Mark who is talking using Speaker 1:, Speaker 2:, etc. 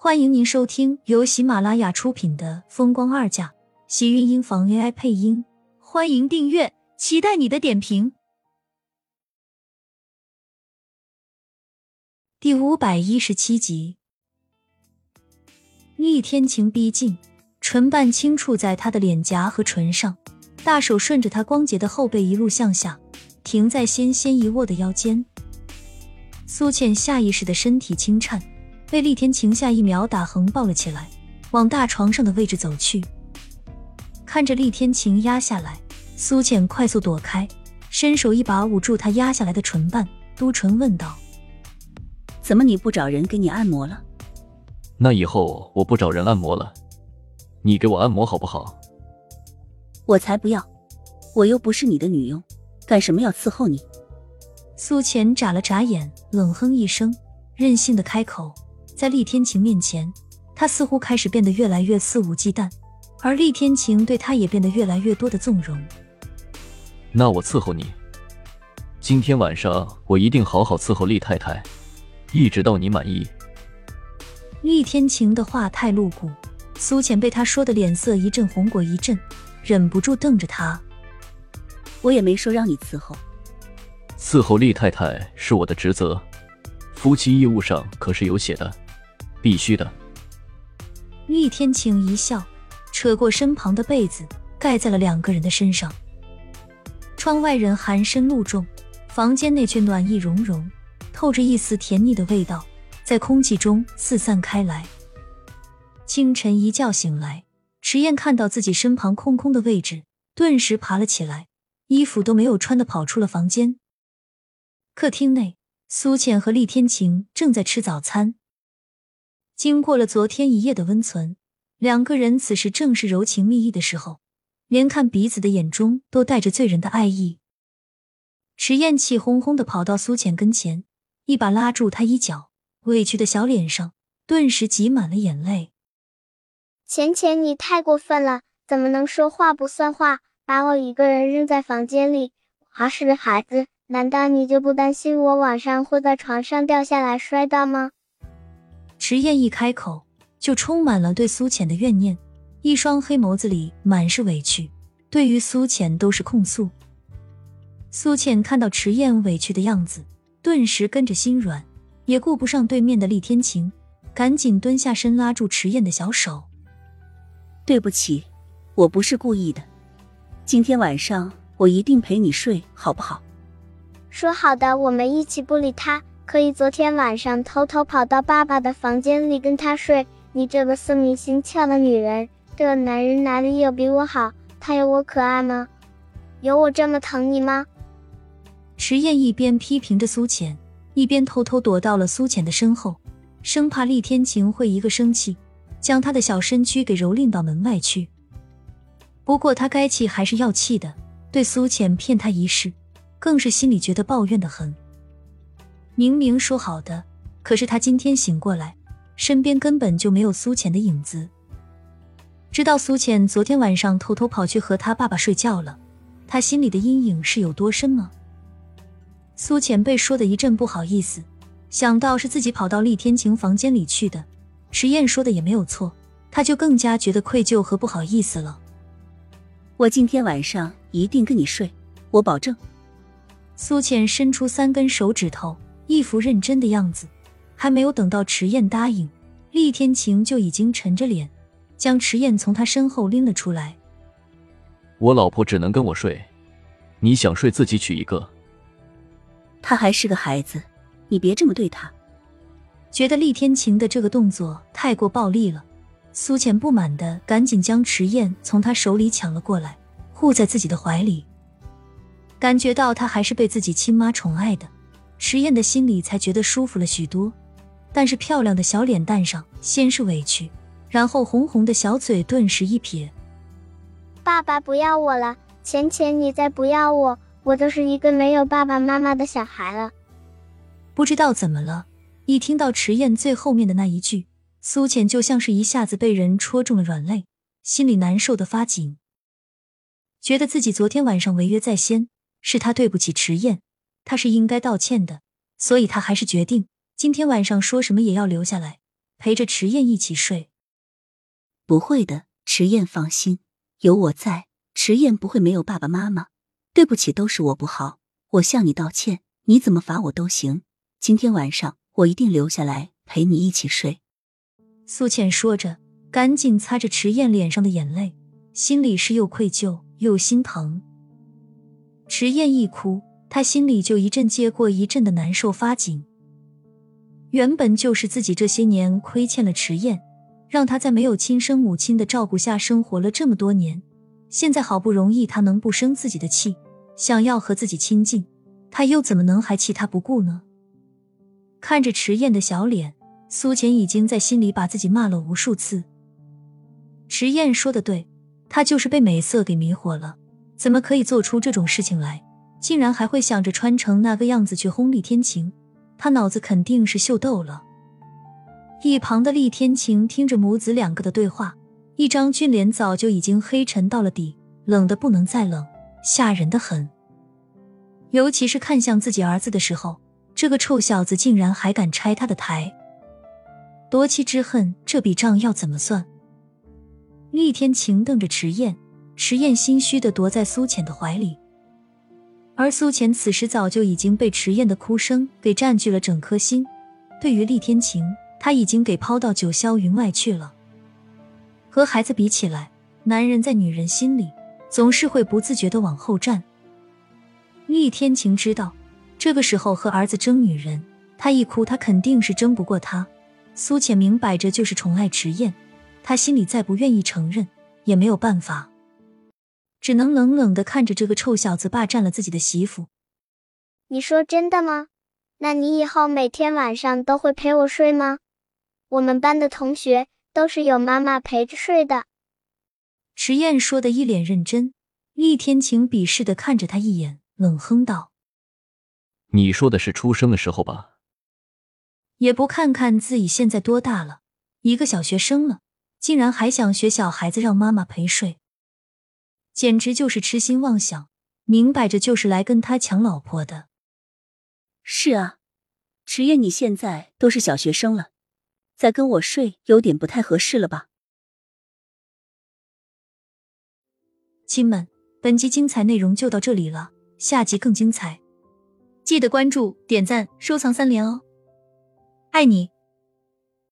Speaker 1: 欢迎您收听由喜马拉雅出品的《风光二嫁》，喜运音房 AI 配音。欢迎订阅，期待你的点评。第五百一十七集，厉天晴逼近，唇瓣轻触在他的脸颊和唇上，大手顺着他光洁的后背一路向下，停在纤纤一握的腰间。苏倩下意识的身体轻颤。被厉天晴下一秒打横抱了起来，往大床上的位置走去。看着厉天晴压下来，苏浅快速躲开，伸手一把捂住他压下来的唇瓣，嘟唇问道：“
Speaker 2: 怎么你不找人给你按摩了？”“
Speaker 3: 那以后我不找人按摩了，你给我按摩好不好？”“
Speaker 2: 我才不要，我又不是你的女佣，干什么要伺候你？”
Speaker 1: 苏浅眨了眨眼，冷哼一声，任性的开口。在厉天晴面前，他似乎开始变得越来越肆无忌惮，而厉天晴对他也变得越来越多的纵容。
Speaker 3: 那我伺候你，今天晚上我一定好好伺候厉太太，一直到你满意。
Speaker 1: 厉天晴的话太露骨，苏浅被他说的脸色一阵红过一阵，忍不住瞪着他。
Speaker 2: 我也没说让你伺候，
Speaker 3: 伺候厉太太是我的职责，夫妻义务上可是有写的。必须的。
Speaker 1: 厉天晴一笑，扯过身旁的被子，盖在了两个人的身上。窗外人寒深露重，房间内却暖意融融，透着一丝甜腻的味道，在空气中四散开来。清晨一觉醒来，迟燕看到自己身旁空空的位置，顿时爬了起来，衣服都没有穿的跑出了房间。客厅内，苏倩和厉天晴正在吃早餐。经过了昨天一夜的温存，两个人此时正是柔情蜜意的时候，连看彼此的眼中都带着醉人的爱意。迟燕气哄哄的跑到苏浅跟前，一把拉住她衣角，委屈的小脸上顿时挤满了眼泪。
Speaker 4: 浅浅，你太过分了，怎么能说话不算话，把我一个人扔在房间里？我还是个孩子，难道你就不担心我晚上会在床上掉下来摔倒吗？
Speaker 1: 迟燕一开口，就充满了对苏浅的怨念，一双黑眸子里满是委屈，对于苏浅都是控诉。苏浅看到迟燕委屈的样子，顿时跟着心软，也顾不上对面的厉天晴，赶紧蹲下身拉住迟燕的小手：“
Speaker 2: 对不起，我不是故意的，今天晚上我一定陪你睡，好不好？”
Speaker 4: 说好的，我们一起不理他。可以昨天晚上偷偷跑到爸爸的房间里跟他睡，你这个色迷心窍的女人！这个男人哪里有比我好？他有我可爱吗？有我这么疼你吗？
Speaker 1: 迟燕一边批评着苏浅，一边偷偷躲到了苏浅的身后，生怕厉天晴会一个生气，将他的小身躯给蹂躏到门外去。不过他该气还是要气的，对苏浅骗他一事，更是心里觉得抱怨的很。明明说好的，可是他今天醒过来，身边根本就没有苏浅的影子。知道苏浅昨天晚上偷偷跑去和他爸爸睡觉了，他心里的阴影是有多深吗？苏浅被说的一阵不好意思，想到是自己跑到厉天晴房间里去的，迟燕说的也没有错，他就更加觉得愧疚和不好意思了。
Speaker 2: 我今天晚上一定跟你睡，我保证。
Speaker 1: 苏浅伸出三根手指头。一副认真的样子，还没有等到迟燕答应，厉天晴就已经沉着脸，将迟燕从他身后拎了出来。
Speaker 3: 我老婆只能跟我睡，你想睡自己娶一个。
Speaker 2: 他还是个孩子，你别这么对他。
Speaker 1: 觉得厉天晴的这个动作太过暴力了，苏浅不满的赶紧将迟燕从他手里抢了过来，护在自己的怀里，感觉到他还是被自己亲妈宠爱的。迟燕的心里才觉得舒服了许多，但是漂亮的小脸蛋上先是委屈，然后红红的小嘴顿时一撇：“
Speaker 4: 爸爸不要我了，浅浅你再不要我，我就是一个没有爸爸妈妈的小孩了。”
Speaker 1: 不知道怎么了，一听到迟燕最后面的那一句，苏浅就像是一下子被人戳中了软肋，心里难受的发紧，觉得自己昨天晚上违约在先，是他对不起迟燕。他是应该道歉的，所以他还是决定今天晚上说什么也要留下来，陪着迟燕一起睡。
Speaker 2: 不会的，迟燕放心，有我在，迟燕不会没有爸爸妈妈。对不起，都是我不好，我向你道歉。你怎么罚我都行。今天晚上我一定留下来陪你一起睡。
Speaker 1: 苏倩说着，赶紧擦着迟燕脸上的眼泪，心里是又愧疚又心疼。迟燕一哭，他心里就一阵接过一阵的难受发紧。原本就是自己这些年亏欠了迟燕，让他在没有亲生母亲的照顾下生活了这么多年。现在好不容易他能不生自己的气，想要和自己亲近，他又怎么能还弃她不顾呢？看着迟燕的小脸，苏浅已经在心里把自己骂了无数次。迟燕说的对，他就是被美色给迷惑了，怎么可以做出这种事情来？竟然还会想着穿成那个样子去轰厉天晴。他脑子肯定是秀逗了。一旁的厉天晴听着母子两个的对话，一张俊脸早就已经黑沉到了底，冷的不能再冷，吓人的很。尤其是看向自己儿子的时候，这个臭小子竟然还敢拆他的台，夺妻之恨，这笔账要怎么算？厉天晴瞪着迟燕，迟燕心虚的躲在苏浅的怀里。而苏浅此时早就已经被迟燕的哭声给占据了整颗心，对于厉天晴，他已经给抛到九霄云外去了。和孩子比起来，男人在女人心里总是会不自觉的往后站。厉天晴知道，这个时候和儿子争女人，他一哭，他肯定是争不过他。苏浅明摆着就是宠爱迟燕，他心里再不愿意承认，也没有办法。只能冷冷的看着这个臭小子霸占了自己的媳妇。
Speaker 4: 你说真的吗？那你以后每天晚上都会陪我睡吗？我们班的同学都是有妈妈陪着睡的。
Speaker 1: 迟燕说的一脸认真，厉天晴鄙视的看着他一眼，冷哼道：“
Speaker 3: 你说的是出生的时候吧？
Speaker 1: 也不看看自己现在多大了，一个小学生了，竟然还想学小孩子让妈妈陪睡。”简直就是痴心妄想，明摆着就是来跟他抢老婆的。
Speaker 2: 是啊，迟燕，你现在都是小学生了，再跟我睡有点不太合适了吧？
Speaker 1: 亲们，本集精彩内容就到这里了，下集更精彩，记得关注、点赞、收藏三连哦！爱你。